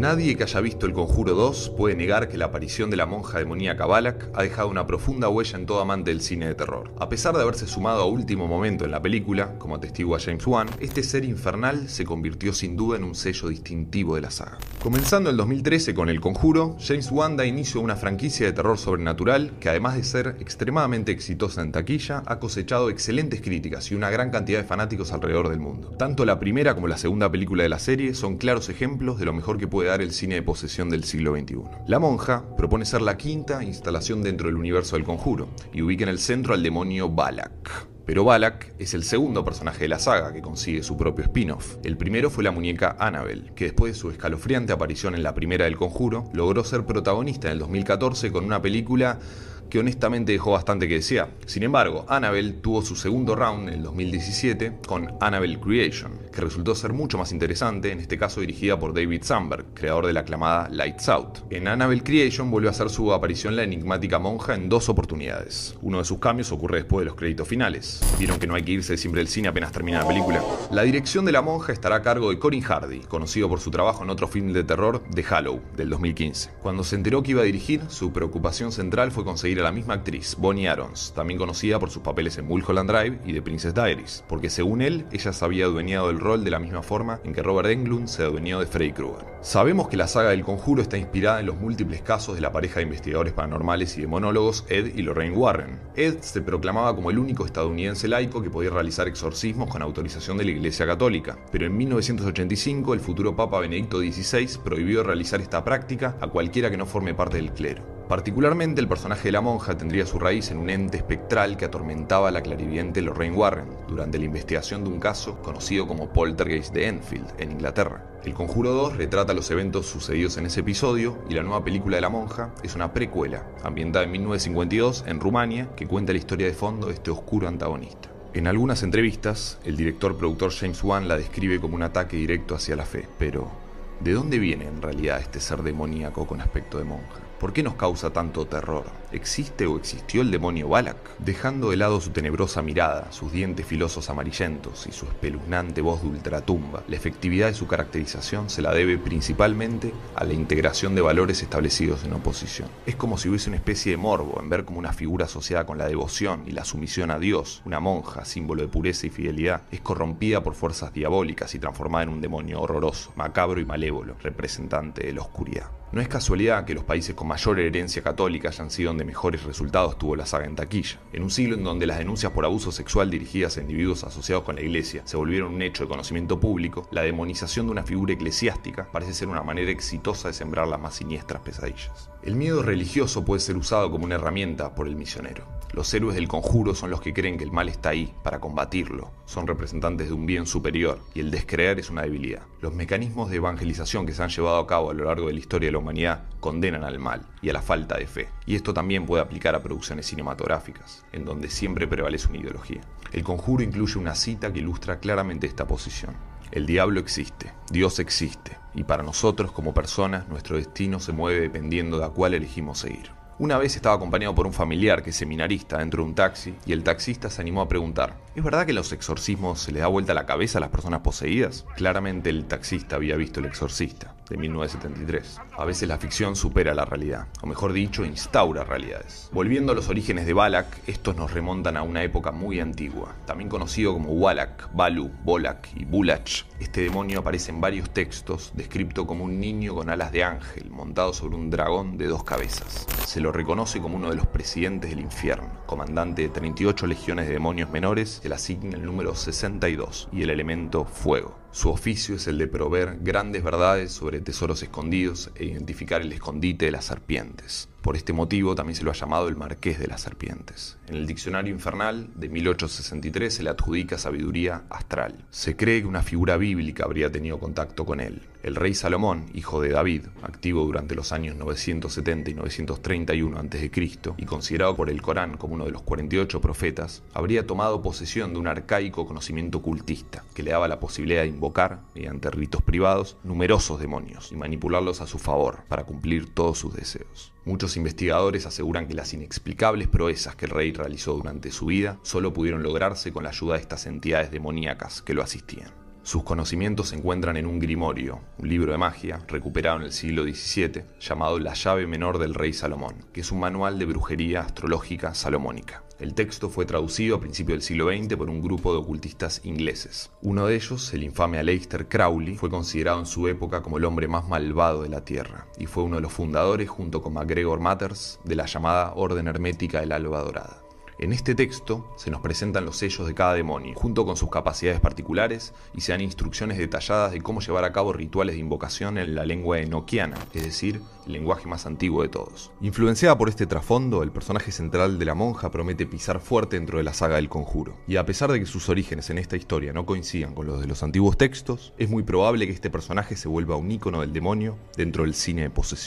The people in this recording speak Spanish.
Nadie que haya visto El Conjuro 2 puede negar que la aparición de la monja demoníaca Balak ha dejado una profunda huella en todo amante del cine de terror. A pesar de haberse sumado a último momento en la película, como atestigua James Wan, este ser infernal se convirtió sin duda en un sello distintivo de la saga. Comenzando el 2013 con El Conjuro, James Wan da inicio a una franquicia de terror sobrenatural que además de ser extremadamente exitosa en taquilla, ha cosechado excelentes críticas y una gran cantidad de fanáticos alrededor del mundo. Tanto la primera como la segunda película de la serie son claros ejemplos de lo mejor que puede el cine de posesión del siglo XXI. La monja propone ser la quinta instalación dentro del universo del conjuro y ubica en el centro al demonio Balak. Pero Balak es el segundo personaje de la saga que consigue su propio spin-off. El primero fue la muñeca Annabelle, que después de su escalofriante aparición en la primera del conjuro, logró ser protagonista en el 2014 con una película que honestamente dejó bastante que desear. Sin embargo, Annabelle tuvo su segundo round en el 2017 con Annabelle Creation, que resultó ser mucho más interesante, en este caso dirigida por David Sandberg, creador de la aclamada Lights Out. En Annabelle Creation volvió a hacer su aparición la enigmática monja en dos oportunidades. Uno de sus cambios ocurre después de los créditos finales. Vieron que no hay que irse siempre del cine apenas termina la película. La dirección de la monja estará a cargo de Corin Hardy, conocido por su trabajo en otro film de terror, The Hollow, del 2015. Cuando se enteró que iba a dirigir, su preocupación central fue conseguir la misma actriz, Bonnie Arons, también conocida por sus papeles en Mulholland Drive y The Princess Diaries, porque según él, ella se había adueñado del rol de la misma forma en que Robert Englund se adueñó de Freddy Krueger. Sabemos que la saga del conjuro está inspirada en los múltiples casos de la pareja de investigadores paranormales y demonólogos Ed y Lorraine Warren. Ed se proclamaba como el único estadounidense laico que podía realizar exorcismos con autorización de la Iglesia Católica, pero en 1985 el futuro Papa Benedicto XVI prohibió realizar esta práctica a cualquiera que no forme parte del clero. Particularmente el personaje de la monja tendría su raíz en un ente espectral que atormentaba a la clarividente Lorraine Warren durante la investigación de un caso conocido como Poltergeist de Enfield, en Inglaterra. El Conjuro 2 retrata los eventos sucedidos en ese episodio y la nueva película de la monja es una precuela, ambientada en 1952 en Rumania, que cuenta la historia de fondo de este oscuro antagonista. En algunas entrevistas, el director-productor James Wan la describe como un ataque directo hacia la fe, pero ¿de dónde viene en realidad este ser demoníaco con aspecto de monja? ¿Por qué nos causa tanto terror? ¿Existe o existió el demonio Balak? Dejando de lado su tenebrosa mirada, sus dientes filosos amarillentos y su espeluznante voz de ultratumba, la efectividad de su caracterización se la debe principalmente a la integración de valores establecidos en oposición. Es como si hubiese una especie de morbo en ver como una figura asociada con la devoción y la sumisión a Dios, una monja, símbolo de pureza y fidelidad, es corrompida por fuerzas diabólicas y transformada en un demonio horroroso, macabro y malévolo, representante de la oscuridad. No es casualidad que los países con mayor herencia católica hayan sido donde mejores resultados tuvo la saga en taquilla. En un siglo en donde las denuncias por abuso sexual dirigidas a individuos asociados con la iglesia se volvieron un hecho de conocimiento público, la demonización de una figura eclesiástica parece ser una manera exitosa de sembrar las más siniestras pesadillas. El miedo religioso puede ser usado como una herramienta por el misionero. Los héroes del conjuro son los que creen que el mal está ahí para combatirlo, son representantes de un bien superior y el descreer es una debilidad. Los mecanismos de evangelización que se han llevado a cabo a lo largo de la historia de la humanidad condenan al mal y a la falta de fe. Y esto también puede aplicar a producciones cinematográficas, en donde siempre prevalece una ideología. El conjuro incluye una cita que ilustra claramente esta posición. El diablo existe, Dios existe, y para nosotros como personas nuestro destino se mueve dependiendo de a cuál elegimos seguir. Una vez estaba acompañado por un familiar que es seminarista dentro de un taxi y el taxista se animó a preguntar, ¿es verdad que los exorcismos se les da vuelta la cabeza a las personas poseídas? Claramente el taxista había visto El exorcista, de 1973. A veces la ficción supera la realidad, o mejor dicho, instaura realidades. Volviendo a los orígenes de Balak, estos nos remontan a una época muy antigua, también conocido como Walak, Balu, Bolak y Bulach. Este demonio aparece en varios textos, descrito como un niño con alas de ángel, montado sobre un dragón de dos cabezas. Se lo reconoce como uno de los presidentes del infierno, comandante de 38 legiones de demonios menores, se le asigna el número 62 y el elemento fuego. Su oficio es el de proveer grandes verdades sobre tesoros escondidos e identificar el escondite de las serpientes. Por este motivo también se lo ha llamado el Marqués de las Serpientes. En el Diccionario Infernal de 1863 se le adjudica sabiduría astral. Se cree que una figura bíblica habría tenido contacto con él. El rey Salomón, hijo de David, activo durante los años 970 y 931 a.C. y considerado por el Corán como uno de los 48 profetas, habría tomado posesión de un arcaico conocimiento cultista que le daba la posibilidad de invocar, mediante ritos privados, numerosos demonios y manipularlos a su favor para cumplir todos sus deseos. Muchos investigadores aseguran que las inexplicables proezas que el rey realizó durante su vida solo pudieron lograrse con la ayuda de estas entidades demoníacas que lo asistían. Sus conocimientos se encuentran en un grimorio, un libro de magia recuperado en el siglo XVII, llamado La llave menor del rey Salomón, que es un manual de brujería astrológica salomónica. El texto fue traducido a principios del siglo XX por un grupo de ocultistas ingleses. Uno de ellos, el infame Aleister Crowley, fue considerado en su época como el hombre más malvado de la Tierra y fue uno de los fundadores, junto con MacGregor Matters, de la llamada Orden Hermética del Alba Dorada. En este texto se nos presentan los sellos de cada demonio, junto con sus capacidades particulares, y se dan instrucciones detalladas de cómo llevar a cabo rituales de invocación en la lengua enoquiana, es decir, el lenguaje más antiguo de todos. Influenciada por este trasfondo, el personaje central de la monja promete pisar fuerte dentro de la saga del conjuro. Y a pesar de que sus orígenes en esta historia no coincidan con los de los antiguos textos, es muy probable que este personaje se vuelva un ícono del demonio dentro del cine de posesión.